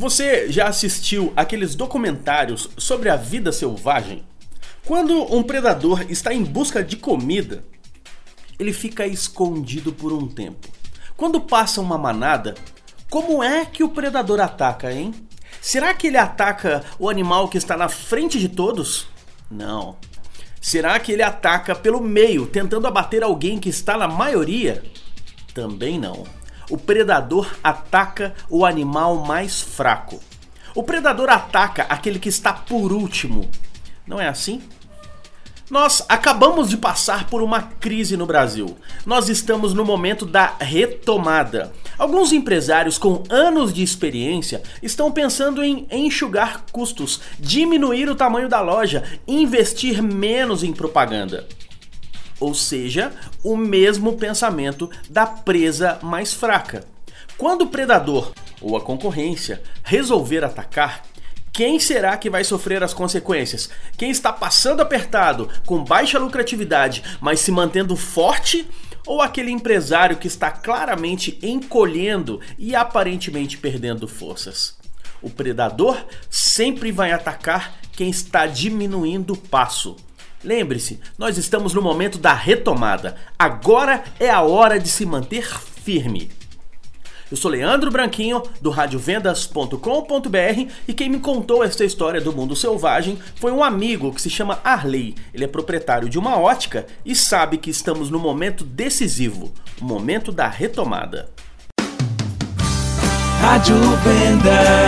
Você já assistiu aqueles documentários sobre a vida selvagem? Quando um predador está em busca de comida, ele fica escondido por um tempo. Quando passa uma manada, como é que o predador ataca, hein? Será que ele ataca o animal que está na frente de todos? Não. Será que ele ataca pelo meio, tentando abater alguém que está na maioria? Também não. O predador ataca o animal mais fraco. O predador ataca aquele que está por último. Não é assim? Nós acabamos de passar por uma crise no Brasil. Nós estamos no momento da retomada. Alguns empresários com anos de experiência estão pensando em enxugar custos, diminuir o tamanho da loja, investir menos em propaganda. Ou seja, o mesmo pensamento da presa mais fraca. Quando o predador ou a concorrência resolver atacar, quem será que vai sofrer as consequências? Quem está passando apertado, com baixa lucratividade, mas se mantendo forte? Ou aquele empresário que está claramente encolhendo e aparentemente perdendo forças? O predador sempre vai atacar quem está diminuindo o passo. Lembre-se, nós estamos no momento da retomada. Agora é a hora de se manter firme. Eu sou Leandro Branquinho, do radiovendas.com.br e quem me contou esta história do mundo selvagem foi um amigo que se chama Arley. Ele é proprietário de uma ótica e sabe que estamos no momento decisivo, o momento da retomada. Rádio Vendas.